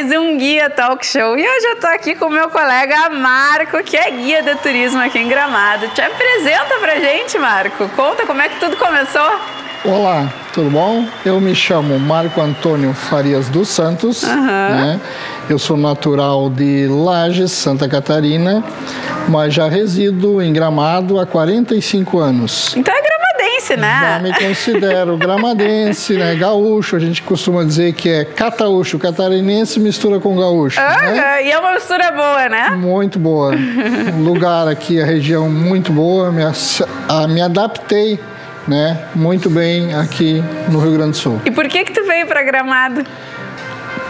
mais um Guia Talk Show. E hoje eu tô aqui com meu colega Marco, que é guia de turismo aqui em Gramado. Te apresenta pra gente, Marco. Conta como é que tudo começou. Olá, tudo bom? Eu me chamo Marco Antônio Farias dos Santos. Uhum. Né? Eu sou natural de Lages, Santa Catarina, mas já resido em Gramado há 45 anos. Então é gramadense, né? Já me considero gramadense, né? Gaúcho, a gente costuma dizer que é cataúcho, catarinense mistura com gaúcho. Ah, né? E é uma mistura boa, né? Muito boa. o lugar aqui, a região muito boa, me, a, me adaptei né, muito bem aqui no Rio Grande do Sul. E por que que tu veio para Gramado?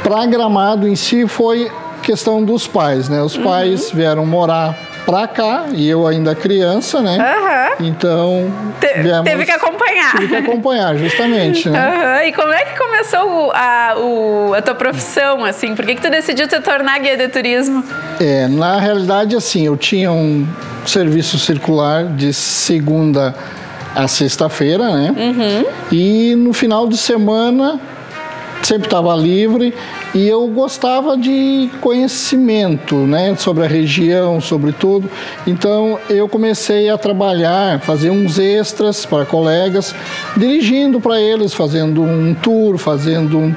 Para Gramado em si foi questão dos pais, né? Os pais uhum. vieram morar pra cá e eu ainda criança, né? Uhum. Então. Te, viemos, teve que acompanhar. Tive que acompanhar, justamente, né? Uhum. E como é que começou a, o, a tua profissão, assim? Por que, que tu decidiu te tornar guia de turismo? É, na realidade, assim, eu tinha um serviço circular de segunda a sexta-feira, né? Uhum. E no final de semana sempre estava livre e eu gostava de conhecimento, né, sobre a região, sobre tudo. Então eu comecei a trabalhar, fazer uns extras para colegas, dirigindo para eles, fazendo um tour, fazendo um,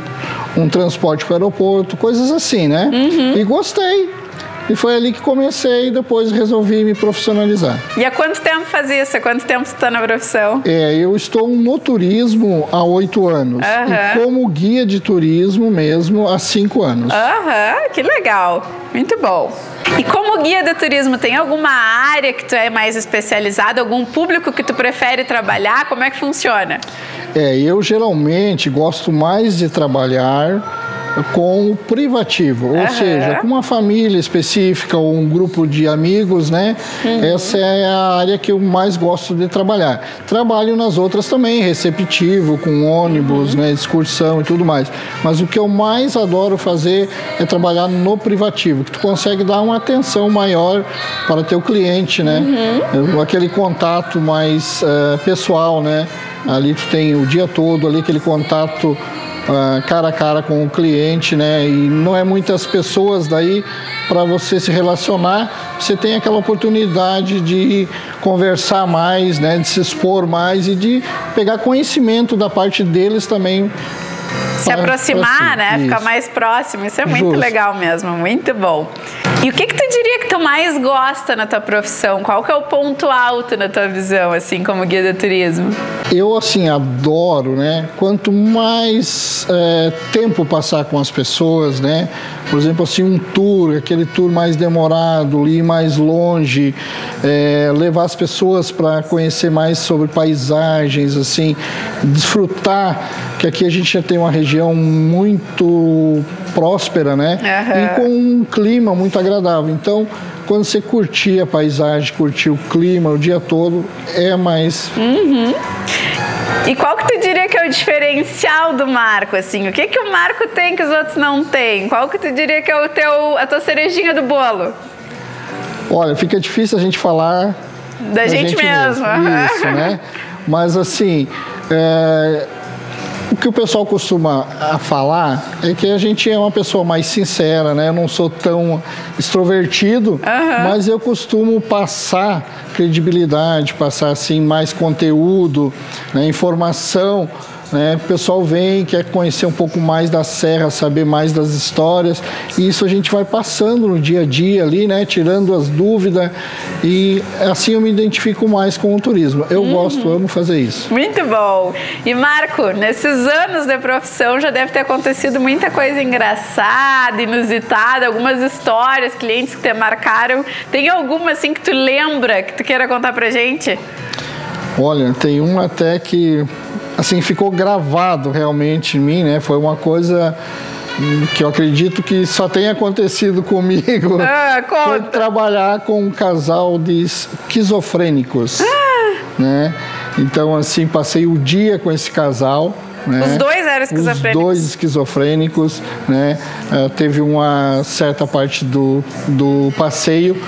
um transporte para o aeroporto, coisas assim, né? Uhum. E gostei. E foi ali que comecei e depois resolvi me profissionalizar. E há quanto tempo faz isso? Há quanto tempo você está na profissão? É, eu estou no turismo há oito anos. Uhum. E como guia de turismo mesmo há cinco anos. Aham, uhum, que legal. Muito bom. E como guia de turismo, tem alguma área que tu é mais especializado, algum público que tu prefere trabalhar? Como é que funciona? É, eu geralmente gosto mais de trabalhar com o privativo, ou uhum. seja, com uma família específica ou um grupo de amigos, né? Uhum. Essa é a área que eu mais gosto de trabalhar. Trabalho nas outras também, receptivo, com ônibus, uhum. né, excursão e tudo mais. Mas o que eu mais adoro fazer é trabalhar no privativo, que tu consegue dar uma atenção maior para teu cliente, né? Uhum. Aquele contato mais uh, pessoal, né? Ali tu tem o dia todo ali aquele contato cara a cara com o cliente, né? E não é muitas pessoas daí para você se relacionar, você tem aquela oportunidade de conversar mais, né? De se expor mais e de pegar conhecimento da parte deles também se aproximar, né? Isso. Ficar mais próximo. Isso é muito Justo. legal mesmo, muito bom. E o que que tu diria que tu mais gosta na tua profissão? Qual que é o ponto alto na tua visão, assim, como guia de turismo? Eu, assim, adoro, né? Quanto mais é, tempo passar com as pessoas, né? Por exemplo, assim, um tour, aquele tour mais demorado, ir mais longe, é, levar as pessoas para conhecer mais sobre paisagens, assim, desfrutar que aqui a gente já tem uma região muito próspera, né? Uhum. E com um clima muito agradável. Então, quando você curtir a paisagem, curtir o clima o dia todo, é mais. Uhum. E qual que tu diria que é o diferencial do Marco, assim? O que que o Marco tem que os outros não têm? Qual que tu diria que é o teu, a tua cerejinha do bolo? Olha, fica difícil a gente falar da, da gente, gente, mesmo. mesmo. Isso, né? Mas assim, é, o que o pessoal costuma a falar é que a gente é uma pessoa mais sincera, né? Eu não sou tão extrovertido, uhum. mas eu costumo passar credibilidade, passar assim mais conteúdo, né? informação né? O pessoal vem, quer conhecer um pouco mais da serra, saber mais das histórias, e isso a gente vai passando no dia a dia ali, né? tirando as dúvidas, e assim eu me identifico mais com o turismo. Eu uhum. gosto, amo fazer isso. Muito bom! E Marco, nesses anos de profissão já deve ter acontecido muita coisa engraçada, inusitada, algumas histórias, clientes que te marcaram. Tem alguma assim que tu lembra, que tu queira contar pra gente? Olha, tem uma até que assim ficou gravado realmente em mim, né? Foi uma coisa que eu acredito que só tem acontecido comigo. Ah, Foi trabalhar com um casal de esquizofrênicos, ah. né? Então assim passei o dia com esse casal. Né? Os dois eram esquizofrênicos? Os dois esquizofrênicos, né? Uh, teve uma certa parte do, do passeio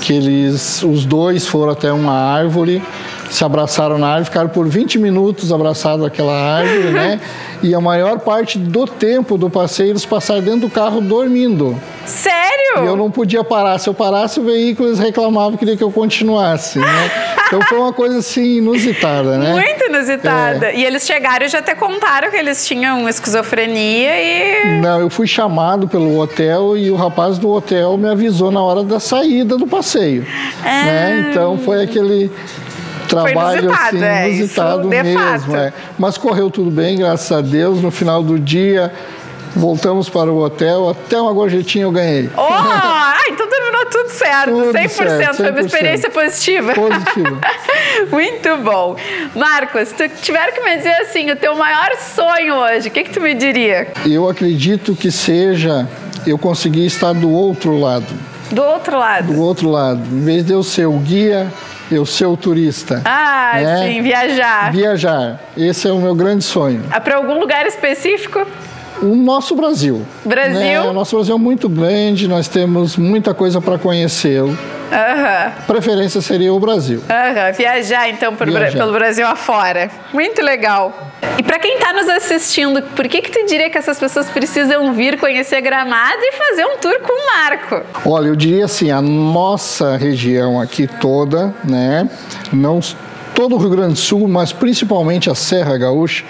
que eles, os dois foram até uma árvore se abraçaram na árvore, ficaram por 20 minutos abraçados àquela árvore, né? E a maior parte do tempo do passeio eles passaram dentro do carro dormindo. Sério? E eu não podia parar. Se eu parasse, o veículo eles reclamavam, queria que eu continuasse, né? Então foi uma coisa assim inusitada, né? Muito inusitada. É. E eles chegaram e já até contaram que eles tinham esquizofrenia e. Não, eu fui chamado pelo hotel e o rapaz do hotel me avisou na hora da saída do passeio. Ah. Né? Então foi aquele trabalho inusitado, assim, é, inusitado mesmo. É. Mas correu tudo bem, graças a Deus. No final do dia, voltamos para o hotel, até uma gorjetinha eu ganhei. Oh, ai, então terminou tudo certo, tudo 100%, certo, 100%. Foi uma experiência positiva. Positiva. Muito bom. Marcos, se tu tiver que me dizer assim, o teu maior sonho hoje, o que, que tu me diria? Eu acredito que seja eu conseguir estar do outro lado. Do outro lado? Do outro lado. Em vez de eu ser o guia, eu ser o turista. Ah, né? sim, viajar. Viajar. Esse é o meu grande sonho. Ah, Para algum lugar específico? O nosso Brasil. Brasil? Né? O nosso Brasil é muito grande, nós temos muita coisa para conhecer. Uhum. Preferência seria o Brasil. Uhum. Viajar, então, Viajar. pelo Brasil afora. Muito legal. E para quem está nos assistindo, por que que tu diria que essas pessoas precisam vir conhecer Gramado e fazer um tour com o Marco? Olha, eu diria assim, a nossa região aqui toda, né, não todo o Rio Grande do Sul, mas principalmente a Serra Gaúcha,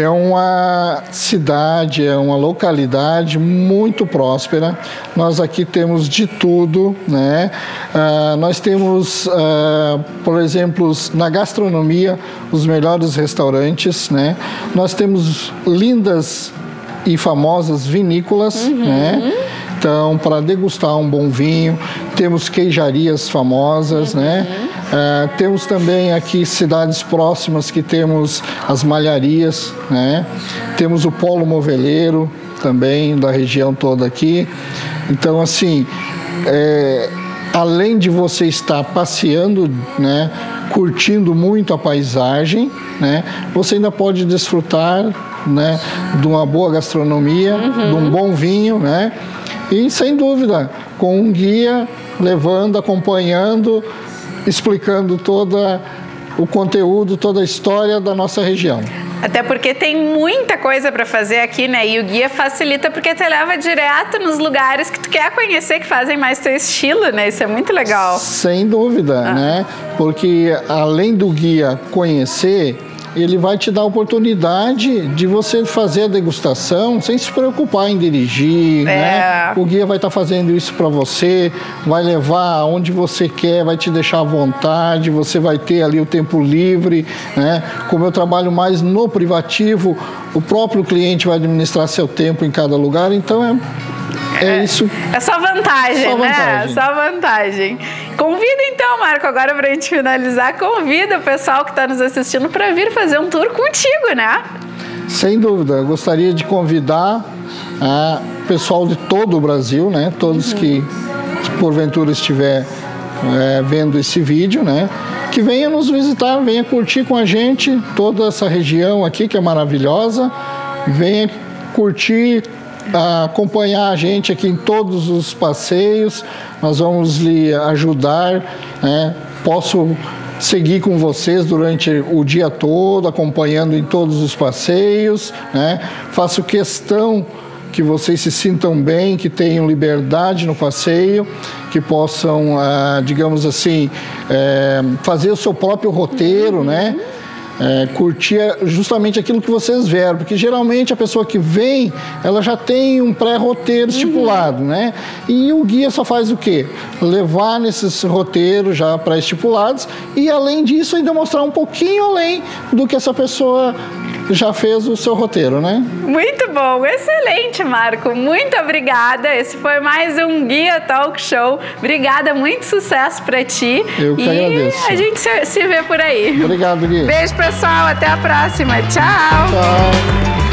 é uma cidade, é uma localidade muito próspera. Nós aqui temos de tudo, né? Uh, nós temos, uh, por exemplo, na gastronomia, os melhores restaurantes, né? Nós temos lindas e famosas vinícolas, uhum. né? Então, para degustar um bom vinho, temos queijarias famosas, uhum. né? Temos também aqui cidades próximas que temos as malharias, né? Temos o polo moveleiro também da região toda aqui. Então, assim, é, além de você estar passeando, né? Curtindo muito a paisagem, né? Você ainda pode desfrutar, né? De uma boa gastronomia, uhum. de um bom vinho, né? E sem dúvida, com um guia levando, acompanhando, explicando toda o conteúdo, toda a história da nossa região. Até porque tem muita coisa para fazer aqui, né? E o guia facilita porque te leva direto nos lugares que tu quer conhecer, que fazem mais teu estilo, né? Isso é muito legal. Sem dúvida, ah. né? Porque além do guia conhecer, ele vai te dar a oportunidade de você fazer a degustação sem se preocupar em dirigir, né? é. né? O guia vai estar tá fazendo isso para você, vai levar aonde você quer, vai te deixar à vontade, você vai ter ali o tempo livre, né? Como eu trabalho mais no privativo, o próprio cliente vai administrar seu tempo em cada lugar, então é é, isso. É só vantagem, só né? Vantagem. Só vantagem. Convida então, Marco, agora para a gente finalizar, convida o pessoal que está nos assistindo para vir fazer um tour contigo, né? Sem dúvida. Eu gostaria de convidar o pessoal de todo o Brasil, né? Todos uhum. que porventura estiver é, vendo esse vídeo, né? Que venha nos visitar, venha curtir com a gente toda essa região aqui que é maravilhosa. Venha curtir acompanhar a gente aqui em todos os passeios. Nós vamos lhe ajudar. Né? Posso seguir com vocês durante o dia todo, acompanhando em todos os passeios. Né? Faço questão que vocês se sintam bem, que tenham liberdade no passeio, que possam, ah, digamos assim, eh, fazer o seu próprio roteiro, né? É, curtir justamente aquilo que vocês vieram, porque geralmente a pessoa que vem, ela já tem um pré-roteiro estipulado, uhum. né? E o guia só faz o quê? Levar nesses roteiros já pré-estipulados e além disso ainda mostrar um pouquinho além do que essa pessoa já fez o seu roteiro, né? Muito bom, excelente, Marco. Muito obrigada. Esse foi mais um Guia Talk Show. Obrigada, muito sucesso para ti. Eu que e agradeço. a gente se, vê por aí. Obrigado, Gui. Beijo, pessoal. Até a próxima. Tchau. Tchau.